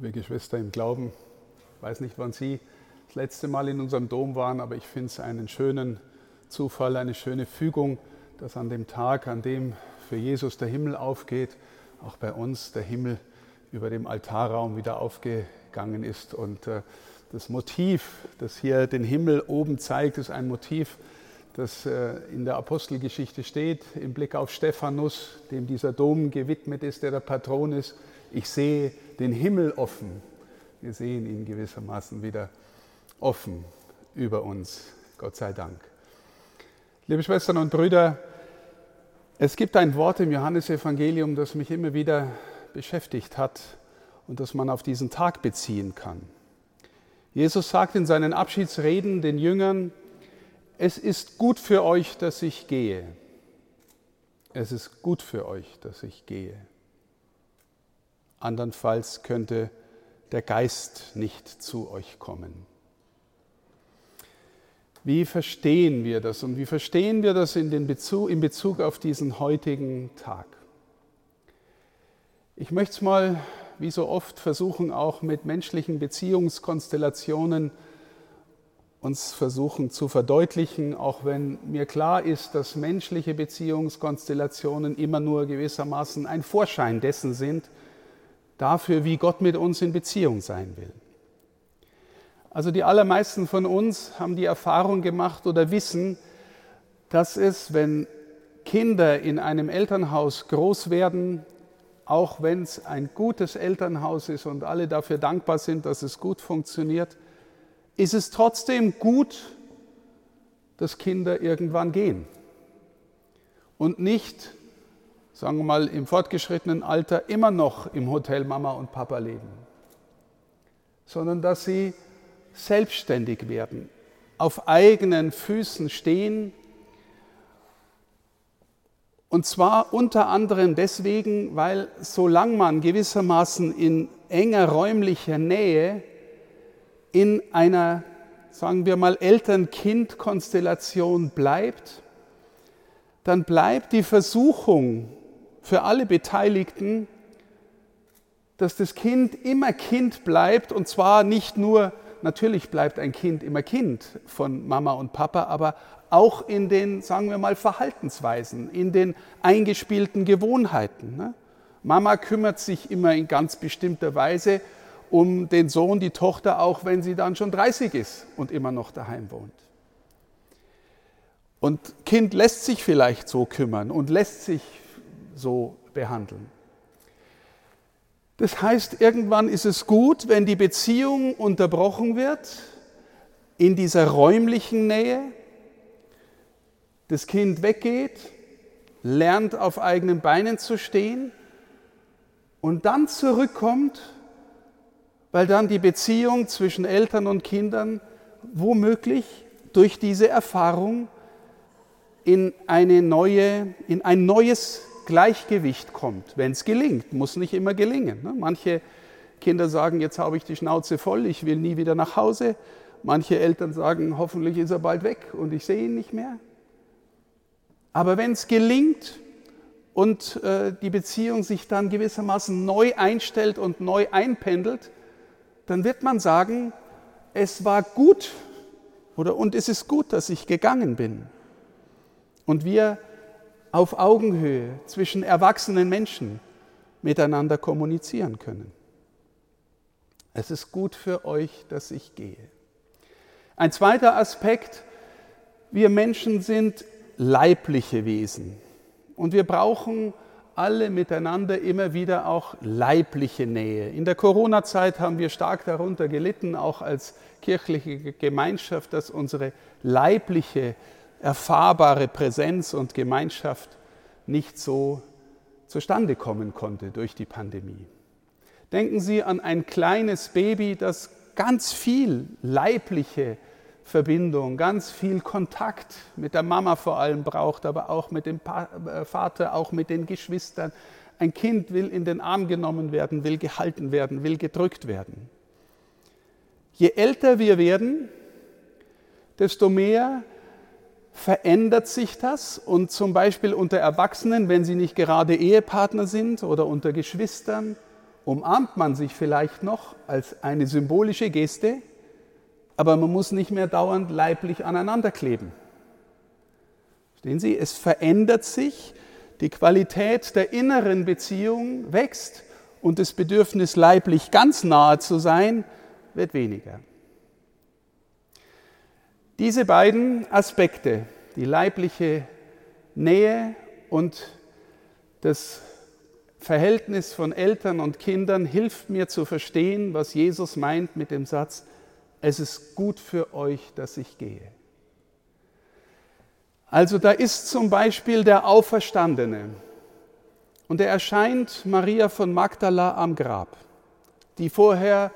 liebe Geschwister im Glauben. Ich weiß nicht, wann Sie das letzte Mal in unserem Dom waren, aber ich finde es einen schönen Zufall, eine schöne Fügung, dass an dem Tag, an dem für Jesus der Himmel aufgeht, auch bei uns der Himmel über dem Altarraum wieder aufgegangen ist. Und äh, das Motiv, das hier den Himmel oben zeigt, ist ein Motiv, das äh, in der Apostelgeschichte steht, im Blick auf Stephanus, dem dieser Dom gewidmet ist, der der Patron ist. Ich sehe den Himmel offen. Wir sehen ihn gewissermaßen wieder offen über uns, Gott sei Dank. Liebe Schwestern und Brüder, es gibt ein Wort im Johannesevangelium, das mich immer wieder beschäftigt hat und das man auf diesen Tag beziehen kann. Jesus sagt in seinen Abschiedsreden den Jüngern, es ist gut für euch, dass ich gehe. Es ist gut für euch, dass ich gehe. Andernfalls könnte der Geist nicht zu euch kommen. Wie verstehen wir das und wie verstehen wir das in, Bezug, in Bezug auf diesen heutigen Tag? Ich möchte es mal, wie so oft, versuchen, auch mit menschlichen Beziehungskonstellationen uns versuchen zu verdeutlichen, auch wenn mir klar ist, dass menschliche Beziehungskonstellationen immer nur gewissermaßen ein Vorschein dessen sind, dafür, wie Gott mit uns in Beziehung sein will. Also die allermeisten von uns haben die Erfahrung gemacht oder wissen, dass es, wenn Kinder in einem Elternhaus groß werden, auch wenn es ein gutes Elternhaus ist und alle dafür dankbar sind, dass es gut funktioniert, ist es trotzdem gut, dass Kinder irgendwann gehen und nicht sagen wir mal, im fortgeschrittenen Alter immer noch im Hotel Mama und Papa leben, sondern dass sie selbstständig werden, auf eigenen Füßen stehen. Und zwar unter anderem deswegen, weil solange man gewissermaßen in enger räumlicher Nähe in einer, sagen wir mal, Eltern-Kind-Konstellation bleibt, dann bleibt die Versuchung, für alle Beteiligten, dass das Kind immer Kind bleibt und zwar nicht nur, natürlich bleibt ein Kind immer Kind von Mama und Papa, aber auch in den, sagen wir mal, Verhaltensweisen, in den eingespielten Gewohnheiten. Ne? Mama kümmert sich immer in ganz bestimmter Weise um den Sohn, die Tochter, auch wenn sie dann schon 30 ist und immer noch daheim wohnt. Und Kind lässt sich vielleicht so kümmern und lässt sich so behandeln. Das heißt, irgendwann ist es gut, wenn die Beziehung unterbrochen wird in dieser räumlichen Nähe, das Kind weggeht, lernt auf eigenen Beinen zu stehen und dann zurückkommt, weil dann die Beziehung zwischen Eltern und Kindern womöglich durch diese Erfahrung in, eine neue, in ein neues Gleichgewicht kommt, wenn es gelingt. Muss nicht immer gelingen. Ne? Manche Kinder sagen, jetzt habe ich die Schnauze voll, ich will nie wieder nach Hause. Manche Eltern sagen, hoffentlich ist er bald weg und ich sehe ihn nicht mehr. Aber wenn es gelingt und äh, die Beziehung sich dann gewissermaßen neu einstellt und neu einpendelt, dann wird man sagen, es war gut oder und es ist gut, dass ich gegangen bin. Und wir auf Augenhöhe zwischen erwachsenen Menschen miteinander kommunizieren können. Es ist gut für euch, dass ich gehe. Ein zweiter Aspekt, wir Menschen sind leibliche Wesen und wir brauchen alle miteinander immer wieder auch leibliche Nähe. In der Corona-Zeit haben wir stark darunter gelitten, auch als kirchliche Gemeinschaft, dass unsere leibliche erfahrbare Präsenz und Gemeinschaft nicht so zustande kommen konnte durch die Pandemie. Denken Sie an ein kleines Baby, das ganz viel leibliche Verbindung, ganz viel Kontakt mit der Mama vor allem braucht, aber auch mit dem äh, Vater, auch mit den Geschwistern. Ein Kind will in den Arm genommen werden, will gehalten werden, will gedrückt werden. Je älter wir werden, desto mehr verändert sich das und zum Beispiel unter Erwachsenen, wenn sie nicht gerade Ehepartner sind oder unter Geschwistern umarmt man sich vielleicht noch als eine symbolische Geste, aber man muss nicht mehr dauernd leiblich aneinander kleben. Verstehen Sie, es verändert sich, die Qualität der inneren Beziehung wächst und das Bedürfnis, leiblich ganz nahe zu sein, wird weniger. Diese beiden Aspekte, die leibliche Nähe und das Verhältnis von Eltern und Kindern, hilft mir zu verstehen, was Jesus meint mit dem Satz, es ist gut für euch, dass ich gehe. Also da ist zum Beispiel der Auferstandene und er erscheint Maria von Magdala am Grab, die vorher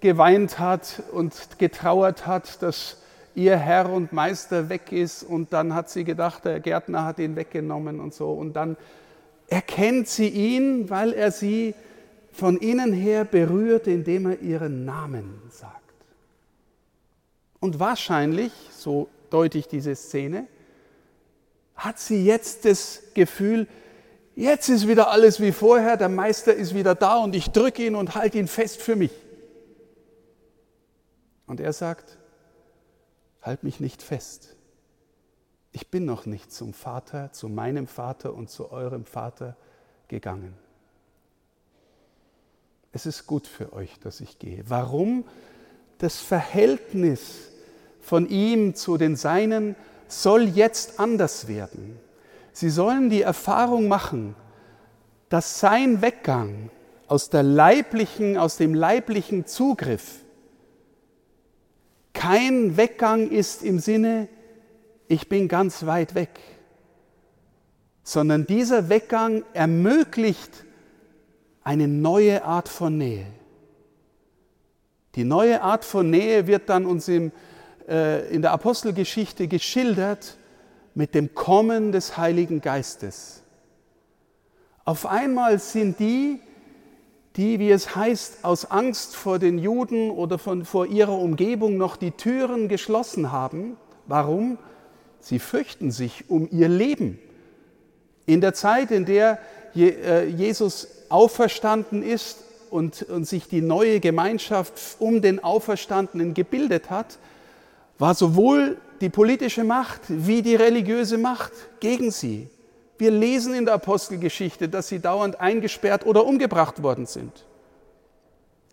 geweint hat und getrauert hat, dass ihr Herr und Meister weg ist und dann hat sie gedacht, der Gärtner hat ihn weggenommen und so und dann erkennt sie ihn, weil er sie von innen her berührt, indem er ihren Namen sagt. Und wahrscheinlich, so deute ich diese Szene, hat sie jetzt das Gefühl, jetzt ist wieder alles wie vorher, der Meister ist wieder da und ich drücke ihn und halte ihn fest für mich. Und er sagt, halt mich nicht fest. Ich bin noch nicht zum Vater, zu meinem Vater und zu eurem Vater gegangen. Es ist gut für euch, dass ich gehe. Warum? Das Verhältnis von ihm zu den Seinen soll jetzt anders werden. Sie sollen die Erfahrung machen, dass sein Weggang aus der leiblichen, aus dem leiblichen Zugriff kein Weggang ist im Sinne, ich bin ganz weit weg, sondern dieser Weggang ermöglicht eine neue Art von Nähe. Die neue Art von Nähe wird dann uns im, in der Apostelgeschichte geschildert mit dem Kommen des Heiligen Geistes. Auf einmal sind die, die, wie es heißt, aus Angst vor den Juden oder von, vor ihrer Umgebung noch die Türen geschlossen haben. Warum? Sie fürchten sich um ihr Leben. In der Zeit, in der äh, Jesus auferstanden ist und, und sich die neue Gemeinschaft um den Auferstandenen gebildet hat, war sowohl die politische Macht wie die religiöse Macht gegen sie. Wir lesen in der Apostelgeschichte, dass sie dauernd eingesperrt oder umgebracht worden sind.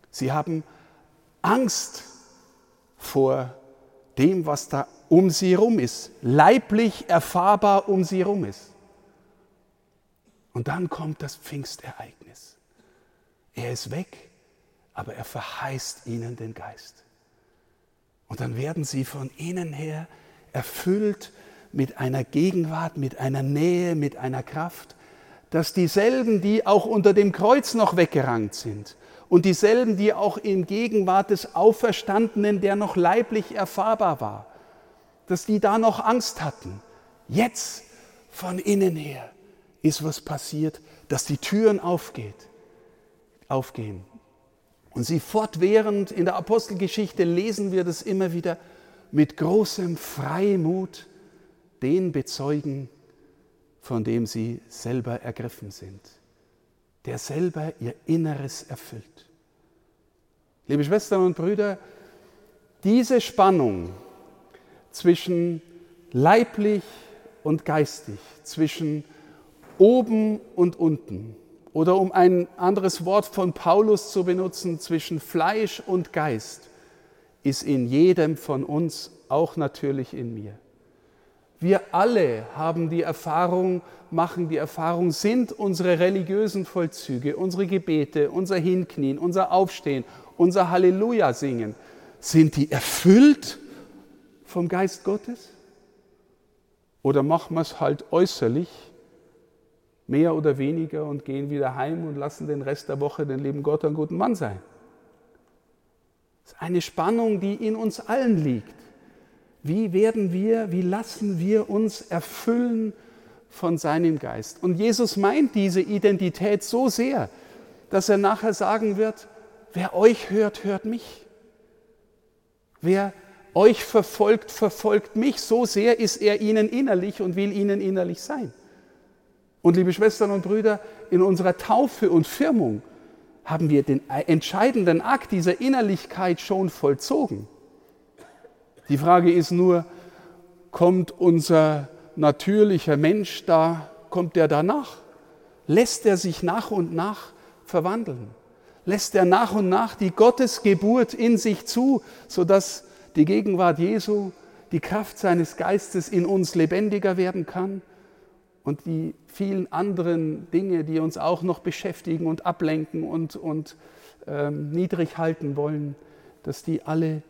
Sie haben Angst vor dem, was da um sie herum ist, leiblich erfahrbar um sie herum ist. Und dann kommt das Pfingstereignis. Er ist weg, aber er verheißt ihnen den Geist. Und dann werden sie von innen her erfüllt mit einer Gegenwart, mit einer Nähe, mit einer Kraft, dass dieselben, die auch unter dem Kreuz noch weggerannt sind und dieselben, die auch in Gegenwart des Auferstandenen, der noch leiblich erfahrbar war, dass die da noch Angst hatten. Jetzt von innen her ist was passiert, dass die Türen aufgeht, aufgehen. Und sie fortwährend in der Apostelgeschichte lesen wir das immer wieder mit großem Freimut den bezeugen, von dem sie selber ergriffen sind, der selber ihr Inneres erfüllt. Liebe Schwestern und Brüder, diese Spannung zwischen leiblich und geistig, zwischen oben und unten, oder um ein anderes Wort von Paulus zu benutzen, zwischen Fleisch und Geist, ist in jedem von uns, auch natürlich in mir. Wir alle haben die Erfahrung, machen die Erfahrung, sind unsere religiösen Vollzüge, unsere Gebete, unser Hinknien, unser Aufstehen, unser Halleluja singen, sind die erfüllt vom Geist Gottes? Oder machen wir es halt äußerlich, mehr oder weniger, und gehen wieder heim und lassen den Rest der Woche den lieben Gott einen guten Mann sein? Das ist eine Spannung, die in uns allen liegt. Wie werden wir, wie lassen wir uns erfüllen von seinem Geist? Und Jesus meint diese Identität so sehr, dass er nachher sagen wird, wer euch hört, hört mich. Wer euch verfolgt, verfolgt mich. So sehr ist er ihnen innerlich und will ihnen innerlich sein. Und liebe Schwestern und Brüder, in unserer Taufe und Firmung haben wir den entscheidenden Akt dieser Innerlichkeit schon vollzogen. Die Frage ist nur, kommt unser natürlicher Mensch da, kommt der danach? Lässt er sich nach und nach verwandeln? Lässt er nach und nach die Gottesgeburt in sich zu, sodass die Gegenwart Jesu, die Kraft seines Geistes in uns lebendiger werden kann und die vielen anderen Dinge, die uns auch noch beschäftigen und ablenken und, und ähm, niedrig halten wollen, dass die alle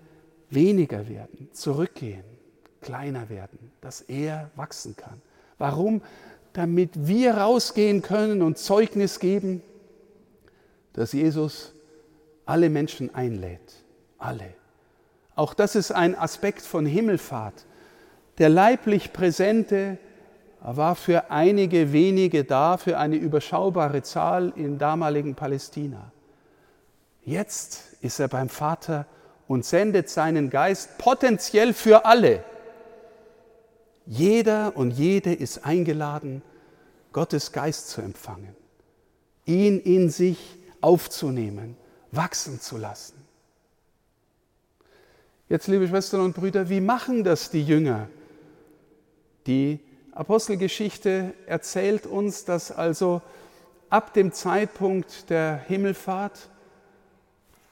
weniger werden, zurückgehen, kleiner werden, dass er wachsen kann. Warum? Damit wir rausgehen können und Zeugnis geben, dass Jesus alle Menschen einlädt. Alle. Auch das ist ein Aspekt von Himmelfahrt. Der leiblich Präsente war für einige wenige da, für eine überschaubare Zahl im damaligen Palästina. Jetzt ist er beim Vater und sendet seinen Geist potenziell für alle. Jeder und jede ist eingeladen, Gottes Geist zu empfangen, ihn in sich aufzunehmen, wachsen zu lassen. Jetzt, liebe Schwestern und Brüder, wie machen das die Jünger? Die Apostelgeschichte erzählt uns, dass also ab dem Zeitpunkt der Himmelfahrt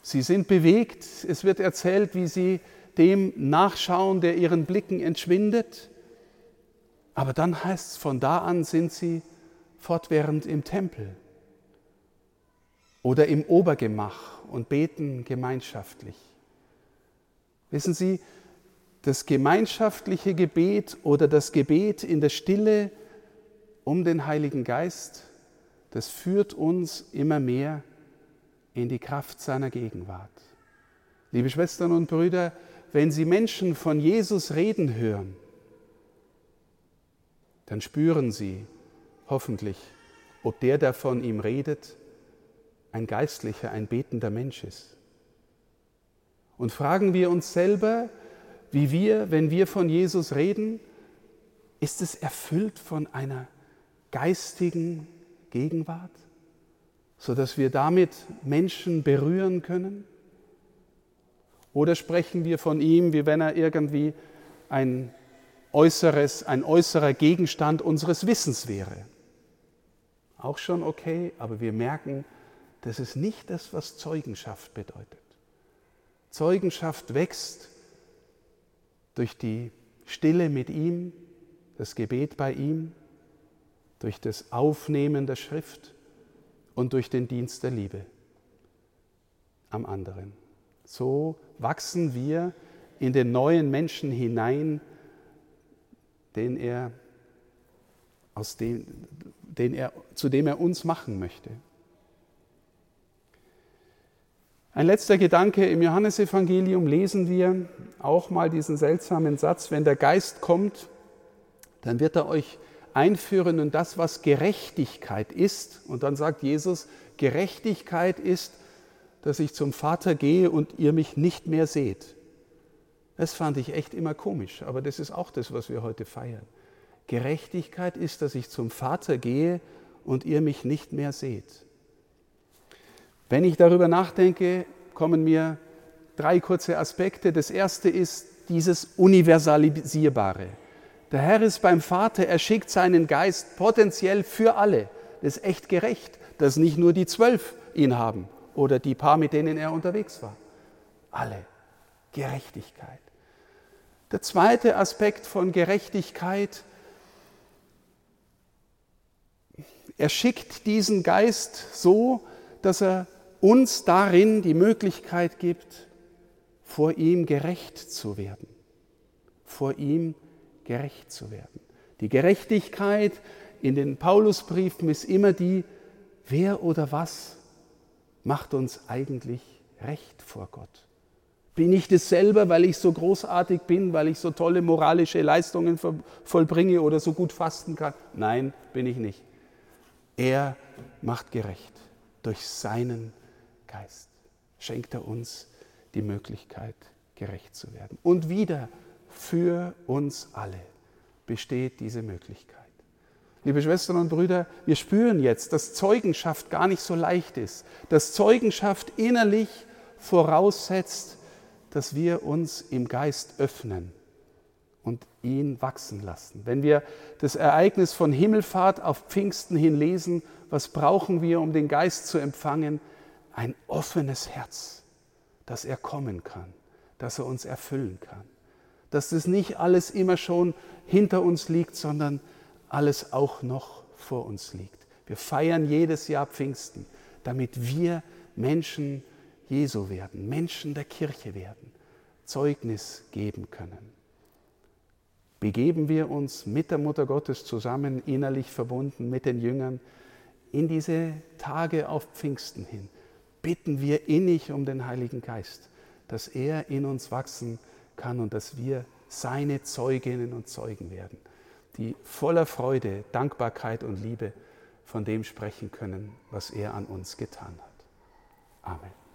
Sie sind bewegt. Es wird erzählt, wie sie dem nachschauen, der ihren Blicken entschwindet. Aber dann heißt es, von da an sind sie fortwährend im Tempel oder im Obergemach und beten gemeinschaftlich. Wissen Sie, das gemeinschaftliche Gebet oder das Gebet in der Stille um den Heiligen Geist, das führt uns immer mehr in die Kraft seiner Gegenwart. Liebe Schwestern und Brüder, wenn Sie Menschen von Jesus reden hören, dann spüren Sie hoffentlich, ob der, der von ihm redet, ein geistlicher, ein betender Mensch ist. Und fragen wir uns selber, wie wir, wenn wir von Jesus reden, ist es erfüllt von einer geistigen Gegenwart? sodass wir damit Menschen berühren können? Oder sprechen wir von ihm, wie wenn er irgendwie ein äußeres, ein äußerer Gegenstand unseres Wissens wäre? Auch schon okay, aber wir merken, das ist nicht das, was Zeugenschaft bedeutet. Zeugenschaft wächst durch die Stille mit ihm, das Gebet bei ihm, durch das Aufnehmen der Schrift und durch den Dienst der Liebe am anderen. So wachsen wir in den neuen Menschen hinein, den er, aus dem, den er, zu dem er uns machen möchte. Ein letzter Gedanke, im Johannesevangelium lesen wir auch mal diesen seltsamen Satz, wenn der Geist kommt, dann wird er euch einführen in das, was Gerechtigkeit ist. Und dann sagt Jesus, Gerechtigkeit ist, dass ich zum Vater gehe und ihr mich nicht mehr seht. Das fand ich echt immer komisch, aber das ist auch das, was wir heute feiern. Gerechtigkeit ist, dass ich zum Vater gehe und ihr mich nicht mehr seht. Wenn ich darüber nachdenke, kommen mir drei kurze Aspekte. Das erste ist dieses Universalisierbare. Der Herr ist beim Vater, er schickt seinen Geist potenziell für alle. Das ist echt gerecht, dass nicht nur die zwölf ihn haben oder die paar, mit denen er unterwegs war. Alle. Gerechtigkeit. Der zweite Aspekt von Gerechtigkeit, er schickt diesen Geist so, dass er uns darin die Möglichkeit gibt, vor ihm gerecht zu werden. Vor ihm gerecht zu werden. Die Gerechtigkeit in den Paulusbriefen ist immer die, wer oder was macht uns eigentlich recht vor Gott? Bin ich das selber, weil ich so großartig bin, weil ich so tolle moralische Leistungen vollbringe oder so gut fasten kann? Nein, bin ich nicht. Er macht gerecht. Durch seinen Geist schenkt er uns die Möglichkeit, gerecht zu werden. Und wieder für uns alle besteht diese Möglichkeit. liebe Schwestern und Brüder, wir spüren jetzt, dass Zeugenschaft gar nicht so leicht ist, dass Zeugenschaft innerlich voraussetzt, dass wir uns im Geist öffnen und ihn wachsen lassen. Wenn wir das Ereignis von Himmelfahrt auf Pfingsten hin lesen, was brauchen wir, um den Geist zu empfangen? Ein offenes Herz, dass er kommen kann, dass er uns erfüllen kann. Dass das nicht alles immer schon hinter uns liegt, sondern alles auch noch vor uns liegt. Wir feiern jedes Jahr Pfingsten, damit wir Menschen Jesu werden, Menschen der Kirche werden, Zeugnis geben können. Begeben wir uns mit der Mutter Gottes zusammen, innerlich verbunden mit den Jüngern, in diese Tage auf Pfingsten hin. Bitten wir innig um den Heiligen Geist, dass er in uns wachsen kann und dass wir seine Zeuginnen und Zeugen werden, die voller Freude, Dankbarkeit und Liebe von dem sprechen können, was er an uns getan hat. Amen.